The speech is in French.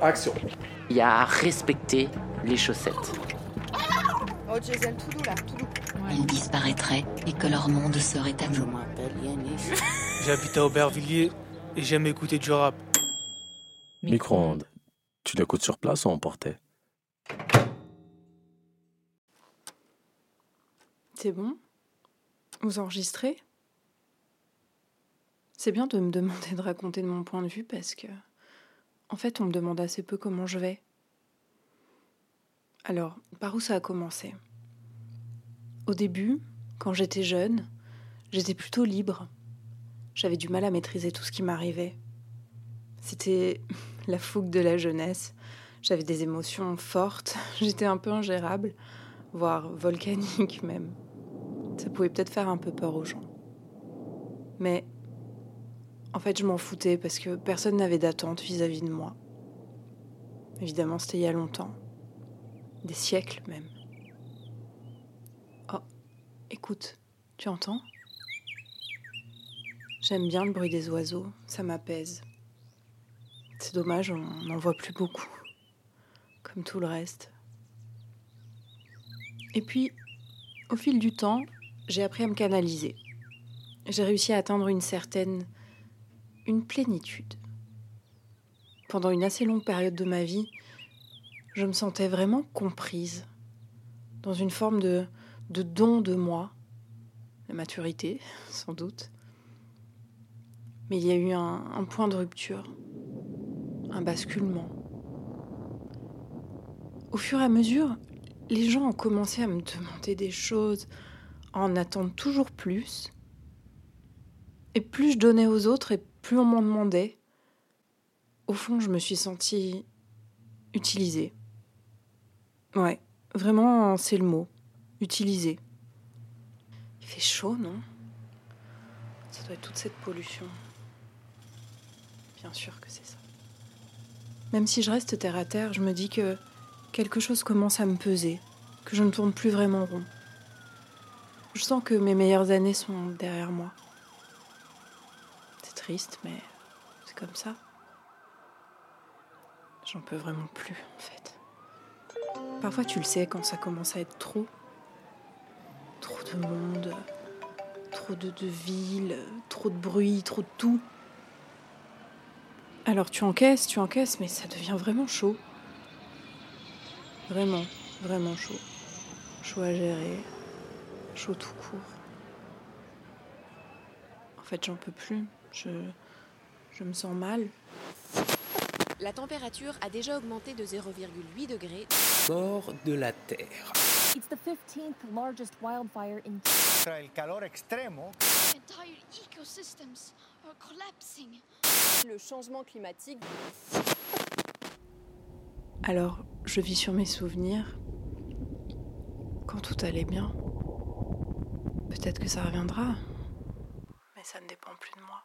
Action. Il y a à respecter les chaussettes. Oh Jason, tout doux là, tout doux. Ils disparaîtraient et que leur monde serait à nous. J'habite à Aubervilliers et j'aime écouter du rap. Micro-ondes. Tu l'écoutes sur place ou emporté C'est bon? Vous enregistrez? C'est bien de me demander de raconter de mon point de vue parce que, en fait, on me demande assez peu comment je vais. Alors, par où ça a commencé? Au début, quand j'étais jeune, j'étais plutôt libre. J'avais du mal à maîtriser tout ce qui m'arrivait. C'était la fougue de la jeunesse. J'avais des émotions fortes, j'étais un peu ingérable, voire volcanique même. Ça pouvait peut-être faire un peu peur aux gens. Mais en fait, je m'en foutais parce que personne n'avait d'attente vis-à-vis de moi. Évidemment, c'était il y a longtemps. Des siècles même. Oh, écoute, tu entends? J'aime bien le bruit des oiseaux, ça m'apaise. C'est dommage, on n'en voit plus beaucoup, comme tout le reste. Et puis, au fil du temps, j'ai appris à me canaliser. J'ai réussi à atteindre une certaine... une plénitude. Pendant une assez longue période de ma vie, je me sentais vraiment comprise, dans une forme de, don de moi, la maturité, sans doute. Mais il y a eu un, un point de rupture, un basculement. Au fur et à mesure, les gens ont commencé à me demander des choses, à en attendre toujours plus. Et plus je donnais aux autres, et plus on m'en demandait. Au fond, je me suis sentie utilisée. Ouais, vraiment, c'est le mot. Utilisée. Il fait chaud, non? Ça doit être toute cette pollution. Bien sûr que c'est ça. Même si je reste terre à terre, je me dis que quelque chose commence à me peser, que je ne tourne plus vraiment rond. Je sens que mes meilleures années sont derrière moi. Triste, mais c'est comme ça. J'en peux vraiment plus, en fait. Parfois, tu le sais quand ça commence à être trop. Trop de monde, trop de, de villes, trop de bruit, trop de tout. Alors tu encaisses, tu encaisses, mais ça devient vraiment chaud. Vraiment, vraiment chaud. Chaud à gérer, chaud tout court. En fait, j'en peux plus. Je, je me sens mal. La température a déjà augmenté de 0,8 degrés. Sors de la Terre. It's the 15th largest wildfire in El calor extremo. Entire ecosystems are collapsing. Le changement climatique. Alors, je vis sur mes souvenirs. Quand tout allait bien. Peut-être que ça reviendra. Mais ça ne dépend plus de moi.